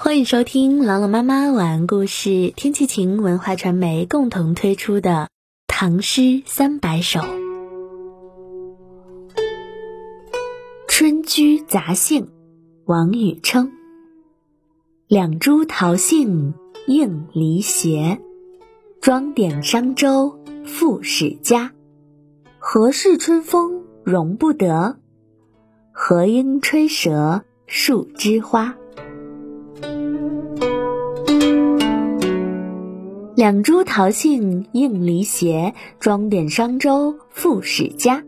欢迎收听朗朗妈妈晚安故事，天气晴文化传媒共同推出的《唐诗三百首》。《春居杂兴》王禹偁。两株桃杏映离斜，装点商周赋史家。何事春风容不得？何应吹折树枝花？两株桃杏映离斜，装点商周富史家。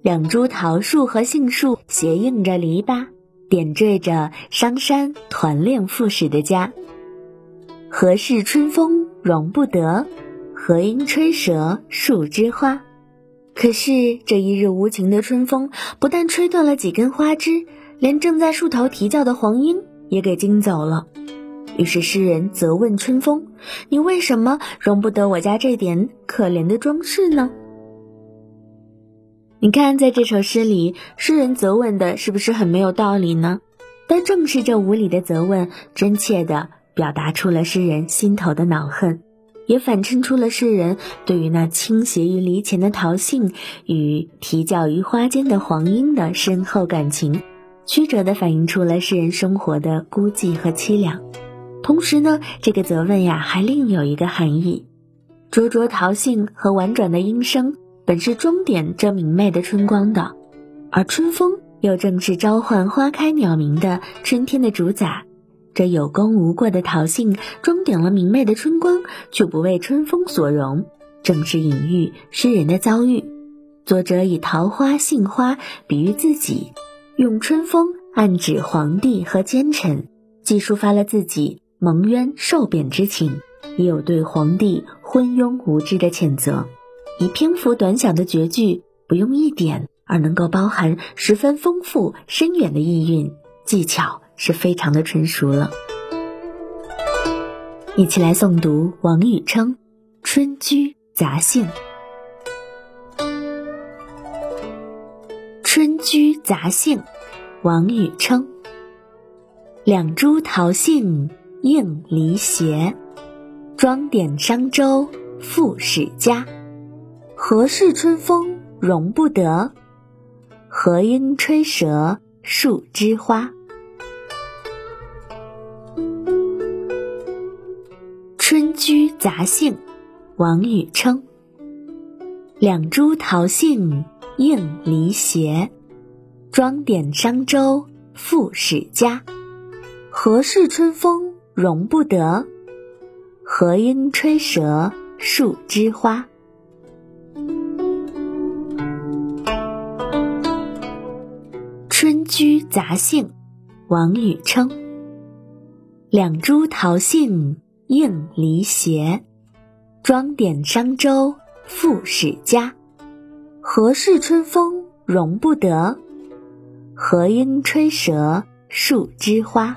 两株桃树和杏树斜映着篱笆，点缀着商山团练赋史的家。何事春风容不得？何因吹折树枝花？可是这一日无情的春风，不但吹断了几根花枝，连正在树头啼叫的黄莺也给惊走了。于是诗人责问春风：“你为什么容不得我家这点可怜的装饰呢？”你看，在这首诗里，诗人责问的是不是很没有道理呢？但正是这无理的责问，真切地表达出了诗人心头的恼恨，也反衬出了诗人对于那倾斜于篱前的桃杏与啼叫于花间的黄莺的深厚感情，曲折地反映出了诗人生活的孤寂和凄凉。同时呢，这个责问呀，还另有一个含义：灼灼桃杏和婉转的莺声，本是装点这明媚的春光的，而春风又正是召唤花开鸟鸣的春天的主宰。这有功无过的桃杏，装点了明媚的春光，却不为春风所容，正是隐喻诗人的遭遇。作者以桃花、杏花比喻自己，用春风暗指皇帝和奸臣，既抒发了自己。蒙冤受贬之情，也有对皇帝昏庸无知的谴责。以篇幅短小的绝句，不用一点，而能够包含十分丰富深远的意蕴，技巧是非常的纯熟了。一起来诵读王禹偁《春居杂兴》。《春居杂兴》，王禹偁。两株桃杏。应离斜，装点商周富史家。何事春风容不得？何因吹折树枝花？《春居杂兴》王禹偁。两株桃杏映离斜，装点商周富史家。何事春风？容不得，何应吹折树枝花？《春居杂兴》王禹偁。两株桃杏映离斜，装点商周赋史家。何事春风容不得？何应吹折树枝花？